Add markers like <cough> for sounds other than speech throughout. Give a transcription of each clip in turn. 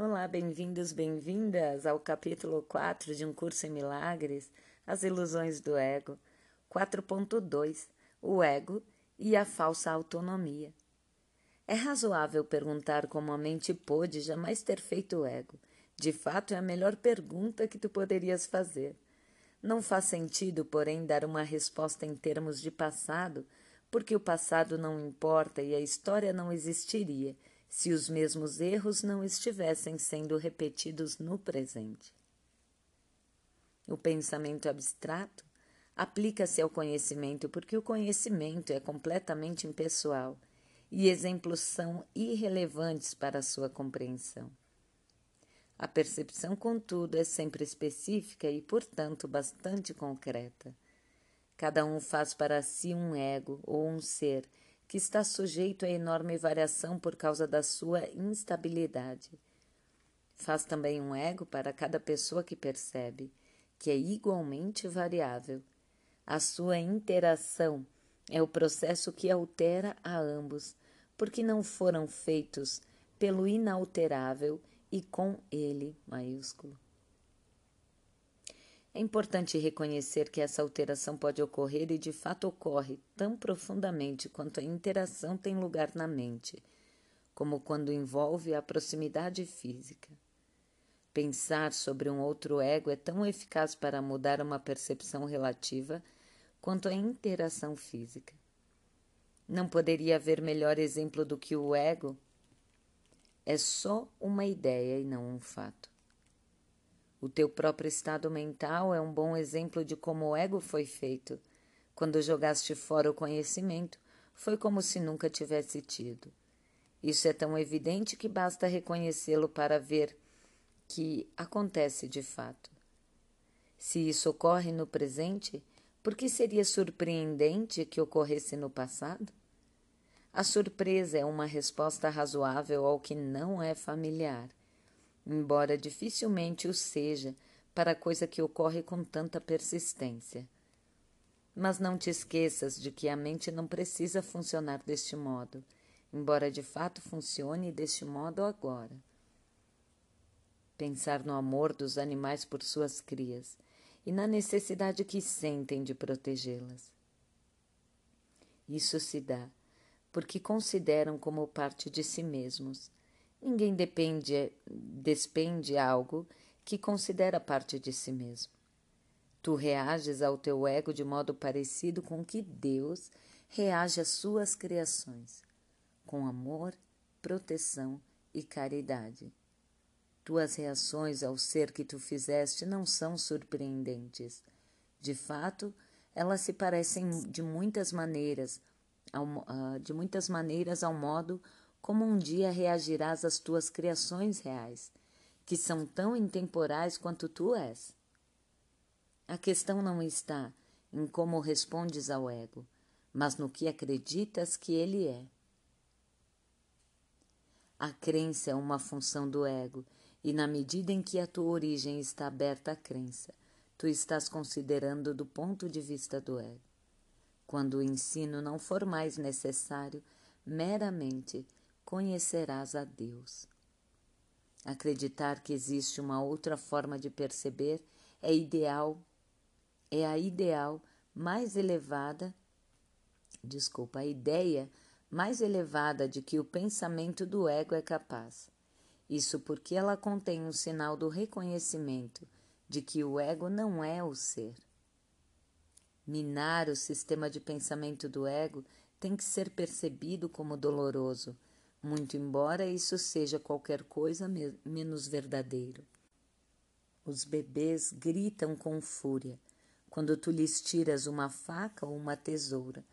Olá, bem-vindos, bem-vindas ao capítulo 4 de Um Curso em Milagres, As Ilusões do Ego, 4.2 O Ego e a Falsa Autonomia. É razoável perguntar como a mente pôde jamais ter feito o ego. De fato, é a melhor pergunta que tu poderias fazer. Não faz sentido, porém, dar uma resposta em termos de passado, porque o passado não importa e a história não existiria se os mesmos erros não estivessem sendo repetidos no presente. O pensamento abstrato aplica-se ao conhecimento porque o conhecimento é completamente impessoal e exemplos são irrelevantes para a sua compreensão. A percepção, contudo, é sempre específica e, portanto, bastante concreta. Cada um faz para si um ego ou um ser que está sujeito a enorme variação por causa da sua instabilidade. Faz também um ego para cada pessoa que percebe, que é igualmente variável. A sua interação é o processo que altera a ambos, porque não foram feitos pelo inalterável e com ele maiúsculo. É importante reconhecer que essa alteração pode ocorrer e de fato ocorre tão profundamente quanto a interação tem lugar na mente, como quando envolve a proximidade física. Pensar sobre um outro ego é tão eficaz para mudar uma percepção relativa quanto a interação física. Não poderia haver melhor exemplo do que o ego é só uma ideia e não um fato. O teu próprio estado mental é um bom exemplo de como o ego foi feito. Quando jogaste fora o conhecimento, foi como se nunca tivesse tido. Isso é tão evidente que basta reconhecê-lo para ver que acontece de fato. Se isso ocorre no presente, por que seria surpreendente que ocorresse no passado? A surpresa é uma resposta razoável ao que não é familiar embora dificilmente o seja para coisa que ocorre com tanta persistência. Mas não te esqueças de que a mente não precisa funcionar deste modo, embora de fato funcione deste modo agora. Pensar no amor dos animais por suas crias e na necessidade que sentem de protegê-las. Isso se dá porque consideram como parte de si mesmos Ninguém depende, despende algo que considera parte de si mesmo. Tu reages ao teu ego de modo parecido com que Deus reage às suas criações, com amor, proteção e caridade. Tuas reações ao ser que tu fizeste não são surpreendentes. De fato, elas se parecem de muitas maneiras, ao, uh, de muitas maneiras ao modo como um dia reagirás às tuas criações reais, que são tão intemporais quanto tu és. A questão não está em como respondes ao ego, mas no que acreditas que ele é. A crença é uma função do ego, e na medida em que a tua origem está aberta à crença, tu estás considerando do ponto de vista do ego. Quando o ensino não for mais necessário, meramente conhecerás a Deus. Acreditar que existe uma outra forma de perceber é ideal, é a ideal mais elevada, desculpa, a ideia mais elevada de que o pensamento do ego é capaz. Isso porque ela contém um sinal do reconhecimento de que o ego não é o ser. Minar o sistema de pensamento do ego tem que ser percebido como doloroso muito embora isso seja qualquer coisa menos verdadeiro. Os bebês gritam com fúria quando tu lhes tiras uma faca ou uma tesoura,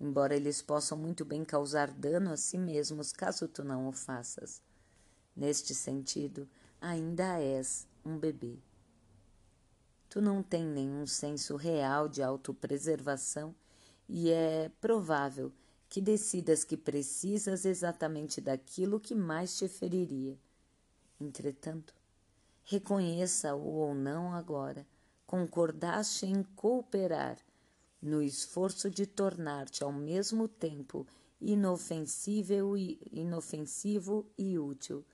embora eles possam muito bem causar dano a si mesmos caso tu não o faças. Neste sentido, ainda és um bebê. Tu não tem nenhum senso real de autopreservação e é provável que decidas que precisas exatamente daquilo que mais te feriria. Entretanto, reconheça-o ou não agora, concordaste em cooperar no esforço de tornar-te ao mesmo tempo inofensível e inofensivo e útil.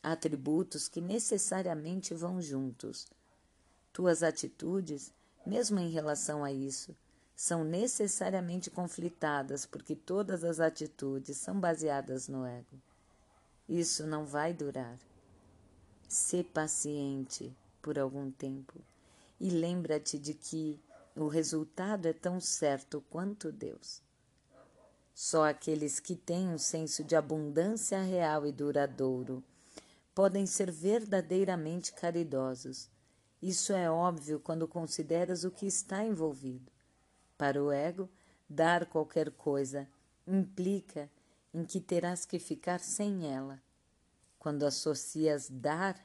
atributos que necessariamente vão juntos. Tuas atitudes, mesmo em relação a isso, são necessariamente conflitadas, porque todas as atitudes são baseadas no ego. Isso não vai durar. Sê paciente por algum tempo e lembra-te de que o resultado é tão certo quanto Deus. Só aqueles que têm um senso de abundância real e duradouro podem ser verdadeiramente caridosos. Isso é óbvio quando consideras o que está envolvido. Para o ego, dar qualquer coisa implica em que terás que ficar sem ela. Quando associas dar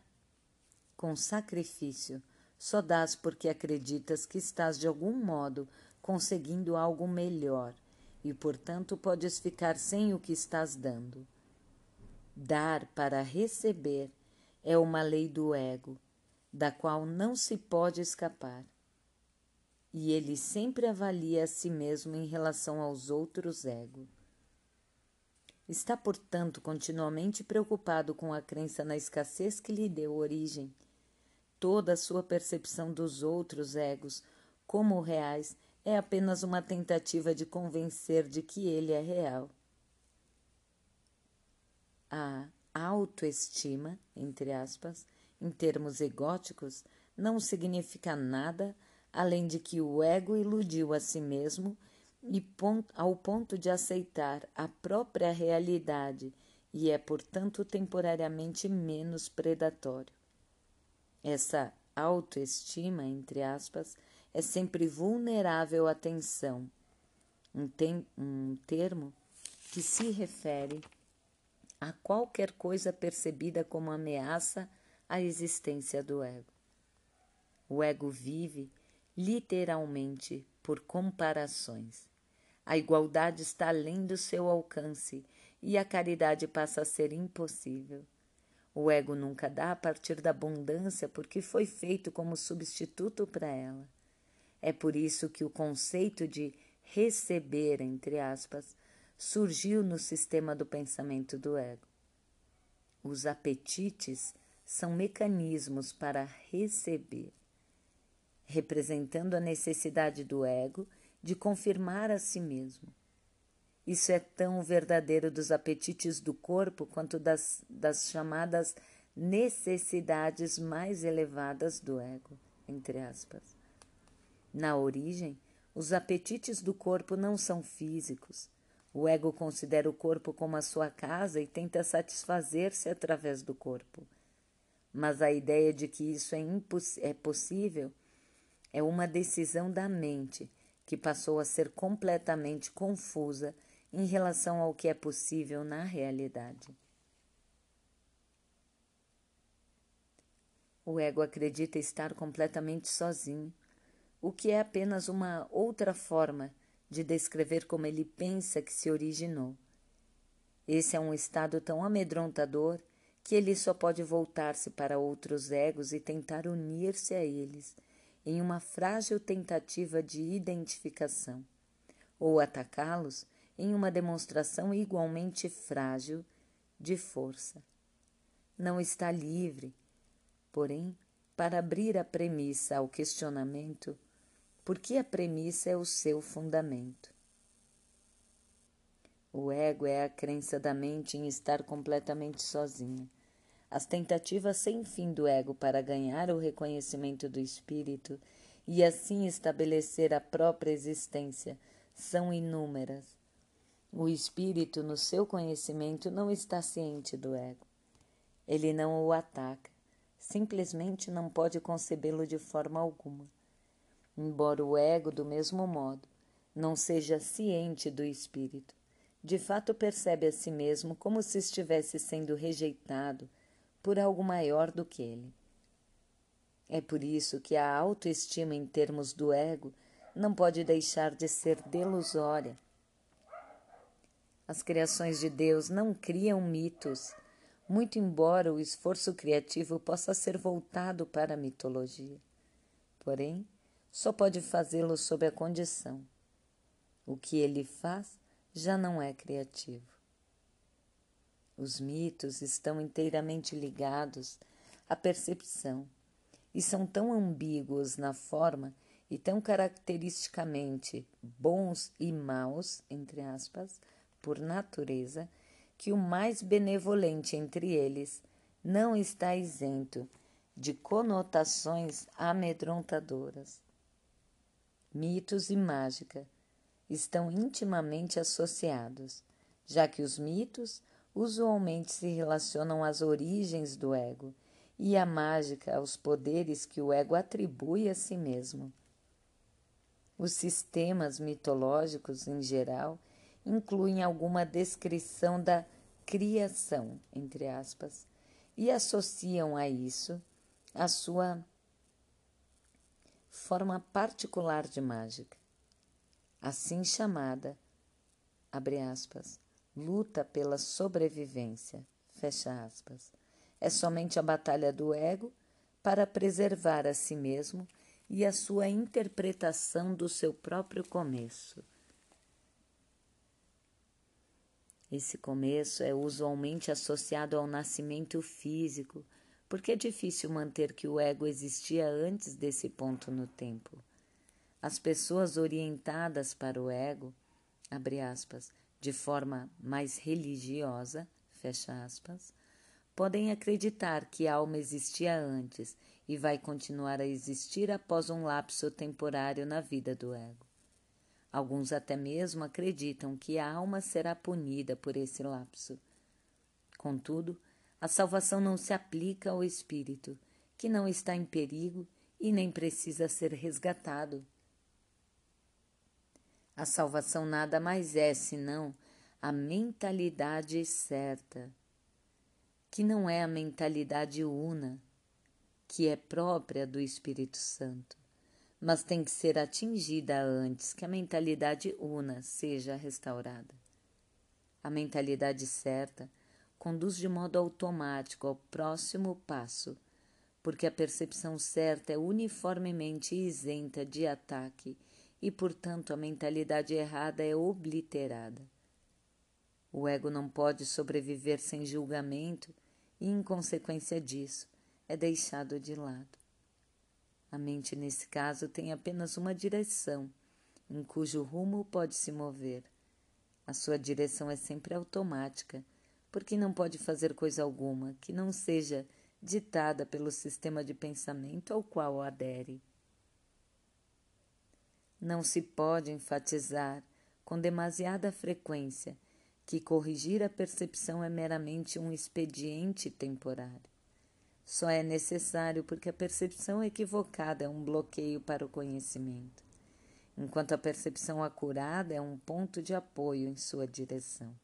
com sacrifício, só dás porque acreditas que estás de algum modo conseguindo algo melhor e, portanto, podes ficar sem o que estás dando. Dar para receber é uma lei do ego, da qual não se pode escapar. E ele sempre avalia a si mesmo em relação aos outros ego. Está, portanto, continuamente preocupado com a crença na escassez que lhe deu origem. Toda a sua percepção dos outros egos como reais é apenas uma tentativa de convencer de que ele é real. A autoestima, entre aspas, em termos egóticos, não significa nada além de que o ego iludiu a si mesmo e ao ponto de aceitar a própria realidade e é, portanto, temporariamente menos predatório. Essa autoestima, entre aspas, é sempre vulnerável à tensão, um, tem, um termo que se refere a qualquer coisa percebida como ameaça à existência do ego. O ego vive literalmente por comparações. A igualdade está além do seu alcance e a caridade passa a ser impossível. O ego nunca dá a partir da abundância porque foi feito como substituto para ela. É por isso que o conceito de receber, entre aspas, surgiu no sistema do pensamento do ego. Os apetites são mecanismos para receber, representando a necessidade do ego de confirmar a si mesmo. Isso é tão verdadeiro dos apetites do corpo quanto das, das chamadas necessidades mais elevadas do ego, entre aspas. Na origem, os apetites do corpo não são físicos, o ego considera o corpo como a sua casa e tenta satisfazer-se através do corpo. Mas a ideia de que isso é, é possível é uma decisão da mente que passou a ser completamente confusa em relação ao que é possível na realidade. O ego acredita estar completamente sozinho, o que é apenas uma outra forma de descrever como ele pensa que se originou. Esse é um estado tão amedrontador que ele só pode voltar-se para outros egos e tentar unir-se a eles em uma frágil tentativa de identificação, ou atacá-los em uma demonstração igualmente frágil de força. Não está livre, porém, para abrir a premissa ao questionamento porque a premissa é o seu fundamento. O ego é a crença da mente em estar completamente sozinha. As tentativas sem fim do ego para ganhar o reconhecimento do espírito e assim estabelecer a própria existência são inúmeras. O espírito, no seu conhecimento, não está ciente do ego. Ele não o ataca, simplesmente não pode concebê-lo de forma alguma embora o ego, do mesmo modo, não seja ciente do espírito. De fato, percebe a si mesmo como se estivesse sendo rejeitado por algo maior do que ele. É por isso que a autoestima em termos do ego não pode deixar de ser delusória. As criações de Deus não criam mitos, muito embora o esforço criativo possa ser voltado para a mitologia. Porém, só pode fazê-lo sob a condição. O que ele faz já não é criativo. Os mitos estão inteiramente ligados à percepção e são tão ambíguos na forma e tão caracteristicamente bons e maus, entre aspas, por natureza, que o mais benevolente entre eles não está isento de conotações amedrontadoras. Mitos e mágica estão intimamente associados, já que os mitos usualmente se relacionam às origens do ego e a mágica aos poderes que o ego atribui a si mesmo. Os sistemas mitológicos, em geral, incluem alguma descrição da criação, entre aspas, e associam a isso a sua forma particular de mágica, assim chamada, abre aspas, luta pela sobrevivência, fecha aspas. É somente a batalha do ego para preservar a si mesmo e a sua interpretação do seu próprio começo. Esse começo é usualmente associado ao nascimento físico, porque é difícil manter que o ego existia antes desse ponto no tempo. As pessoas orientadas para o ego, abre aspas, de forma mais religiosa, fecha aspas, podem acreditar que a alma existia antes e vai continuar a existir após um lapso temporário na vida do ego. Alguns até mesmo acreditam que a alma será punida por esse lapso. Contudo, a salvação não se aplica ao espírito, que não está em perigo e nem precisa ser resgatado. A salvação nada mais é senão a mentalidade certa, que não é a mentalidade una, que é própria do Espírito Santo mas tem que ser atingida antes que a mentalidade una seja restaurada. A mentalidade certa conduz de modo automático ao próximo passo, porque a percepção certa é uniformemente isenta de ataque e, portanto, a mentalidade errada é obliterada. O ego não pode sobreviver sem julgamento e, em consequência disso, é deixado de lado. A mente, nesse caso, tem apenas uma direção, em cujo rumo pode se mover. A sua direção é sempre automática, porque não pode fazer coisa alguma que não seja ditada pelo sistema de pensamento ao qual adere. Não se pode enfatizar com demasiada frequência que corrigir a percepção é meramente um expediente temporário só é necessário porque a percepção equivocada é um bloqueio para o conhecimento, enquanto a percepção acurada é um ponto de apoio em sua direção.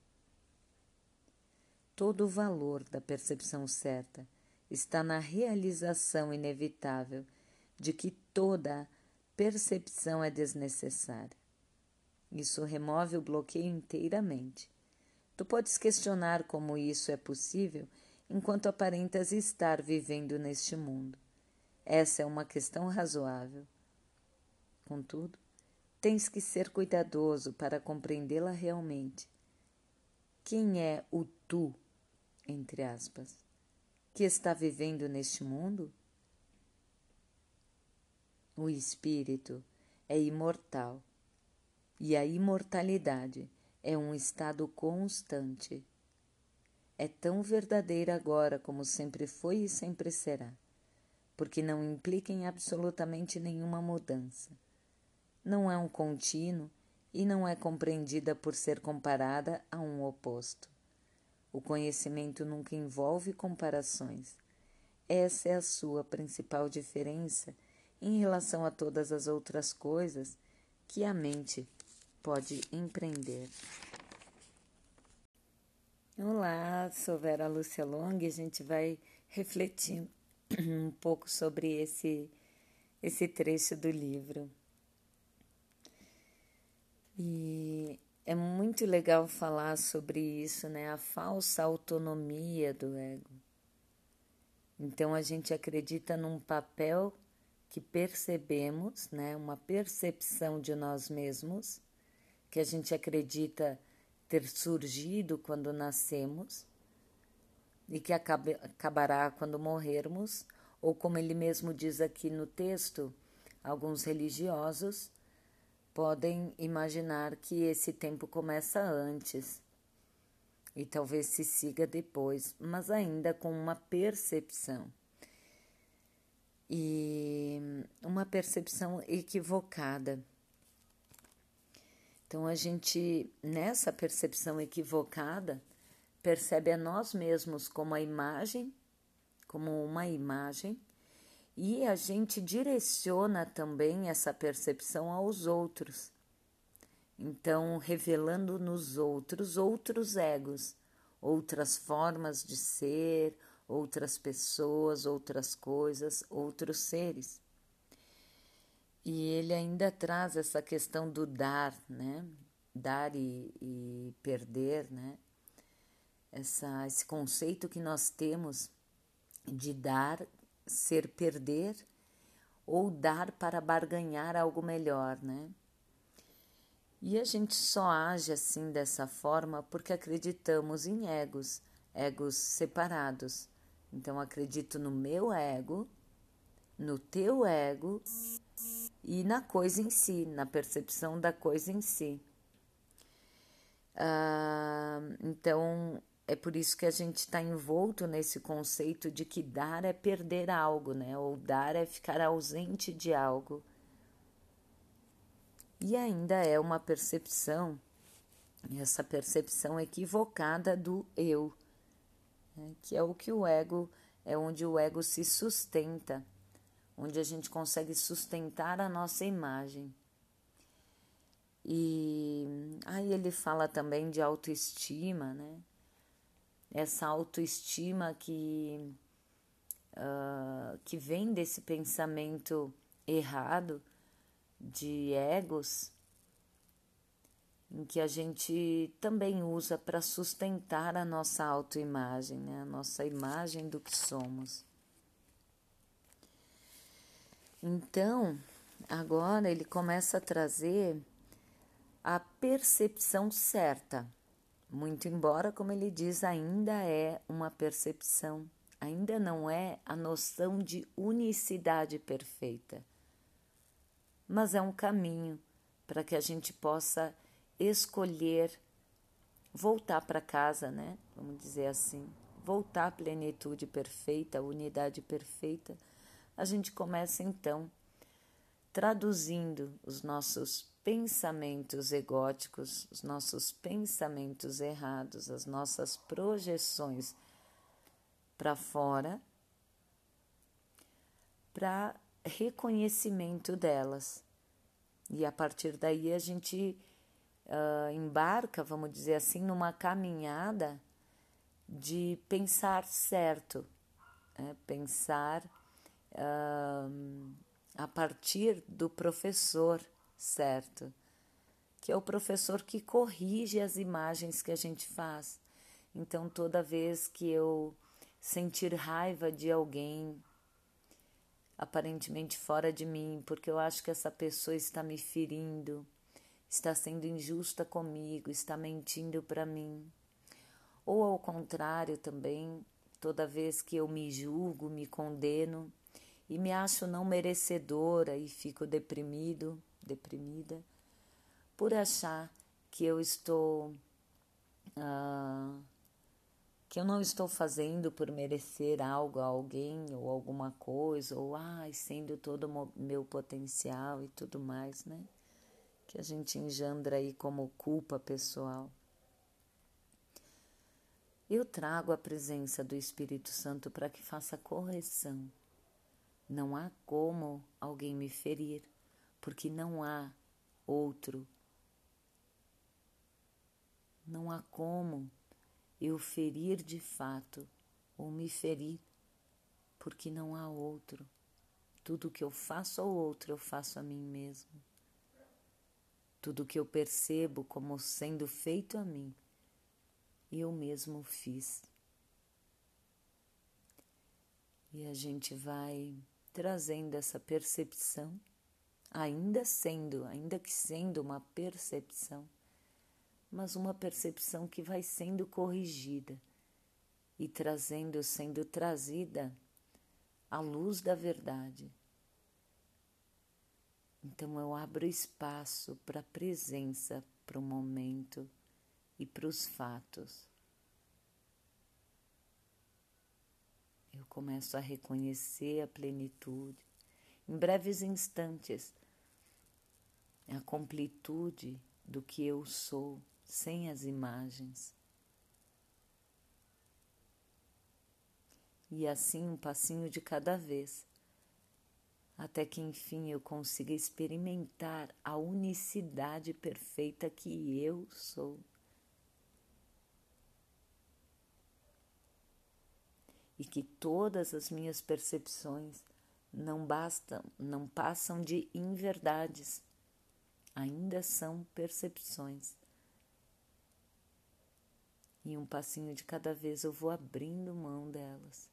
Todo o valor da percepção certa está na realização inevitável de que toda percepção é desnecessária. Isso remove o bloqueio inteiramente. Tu podes questionar como isso é possível enquanto aparentas estar vivendo neste mundo. Essa é uma questão razoável. Contudo, tens que ser cuidadoso para compreendê-la realmente. Quem é o tu, entre aspas, que está vivendo neste mundo? O espírito é imortal e a imortalidade é um estado constante é tão verdadeira agora como sempre foi e sempre será, porque não implica em absolutamente nenhuma mudança. Não é um contínuo e não é compreendida por ser comparada a um oposto. O conhecimento nunca envolve comparações. Essa é a sua principal diferença em relação a todas as outras coisas que a mente pode empreender. Olá, sou Vera Lúcia Long e a gente vai refletir <clears throat> um pouco sobre esse, esse trecho do livro. E é muito legal falar sobre isso, né? A falsa autonomia do ego. Então a gente acredita num papel que percebemos, né? Uma percepção de nós mesmos, que a gente acredita ter surgido quando nascemos, e que acabe, acabará quando morrermos, ou como ele mesmo diz aqui no texto, alguns religiosos podem imaginar que esse tempo começa antes e talvez se siga depois, mas ainda com uma percepção. E uma percepção equivocada. Então a gente, nessa percepção equivocada, percebe a nós mesmos como a imagem, como uma imagem, e a gente direciona também essa percepção aos outros. Então, revelando nos outros outros egos, outras formas de ser, outras pessoas, outras coisas, outros seres. E ele ainda traz essa questão do dar, né? Dar e, e perder, né? essa, esse conceito que nós temos de dar, ser perder, ou dar para barganhar algo melhor, né? E a gente só age assim dessa forma porque acreditamos em egos, egos separados. Então acredito no meu ego, no teu ego e na coisa em si, na percepção da coisa em si. Ah, então é por isso que a gente está envolto nesse conceito de que dar é perder algo, né? Ou dar é ficar ausente de algo. E ainda é uma percepção, essa percepção equivocada do eu, né? que é o que o ego, é onde o ego se sustenta, onde a gente consegue sustentar a nossa imagem. E aí ele fala também de autoestima, né? essa autoestima que, uh, que vem desse pensamento errado de egos, que a gente também usa para sustentar a nossa autoimagem, né? a nossa imagem do que somos. Então, agora ele começa a trazer a percepção certa muito embora, como ele diz, ainda é uma percepção, ainda não é a noção de unicidade perfeita, mas é um caminho para que a gente possa escolher voltar para casa, né? Vamos dizer assim, voltar à plenitude perfeita, à unidade perfeita. A gente começa então traduzindo os nossos pensamentos egóticos, os nossos pensamentos errados, as nossas projeções para fora, para reconhecimento delas. E a partir daí a gente uh, embarca, vamos dizer assim, numa caminhada de pensar certo, né? pensar uh, a partir do professor certo? Que é o professor que corrige as imagens que a gente faz. Então, toda vez que eu sentir raiva de alguém, aparentemente fora de mim, porque eu acho que essa pessoa está me ferindo, está sendo injusta comigo, está mentindo para mim. Ou ao contrário também, toda vez que eu me julgo, me condeno e me acho não merecedora e fico deprimido, deprimida, por achar que eu estou. Uh, que eu não estou fazendo por merecer algo a alguém ou alguma coisa, ou ai, sendo todo o meu potencial e tudo mais, né? Que a gente engendra aí como culpa pessoal. Eu trago a presença do Espírito Santo para que faça correção. Não há como alguém me ferir porque não há outro. Não há como eu ferir de fato ou me ferir, porque não há outro. Tudo que eu faço ao outro, eu faço a mim mesmo. Tudo que eu percebo como sendo feito a mim, eu mesmo fiz. E a gente vai trazendo essa percepção ainda sendo, ainda que sendo uma percepção, mas uma percepção que vai sendo corrigida e trazendo, sendo trazida a luz da verdade. Então eu abro espaço para a presença, para o momento e para os fatos. Eu começo a reconhecer a plenitude. Em breves instantes, a completude do que eu sou, sem as imagens. E assim um passinho de cada vez, até que enfim eu consiga experimentar a unicidade perfeita que eu sou. E que todas as minhas percepções não bastam, não passam de inverdades, ainda são percepções. E um passinho de cada vez eu vou abrindo mão delas.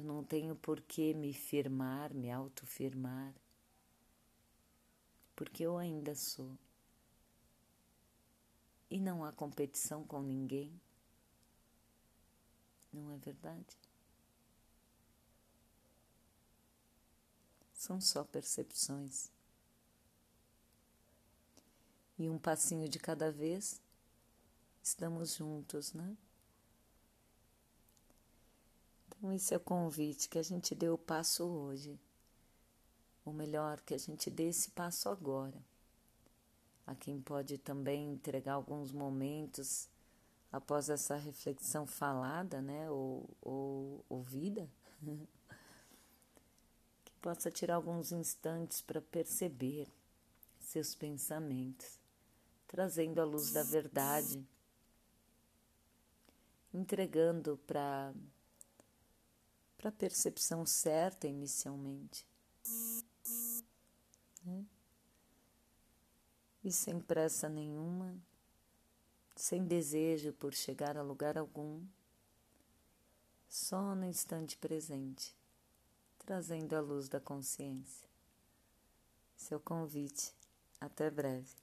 Eu não tenho por que me firmar, me autofirmar, porque eu ainda sou. E não há competição com ninguém. Não é verdade? São só percepções. E um passinho de cada vez, estamos juntos, né? Então, esse é o convite que a gente deu o passo hoje. Ou melhor, que a gente dê esse passo agora. A quem pode também entregar alguns momentos após essa reflexão falada, né, ou, ou ouvida, <laughs> que possa tirar alguns instantes para perceber seus pensamentos, trazendo a luz da verdade, entregando para para a percepção certa inicialmente. Né? E sem pressa nenhuma, sem desejo por chegar a lugar algum, só no instante presente, trazendo a luz da consciência. Seu convite. Até breve.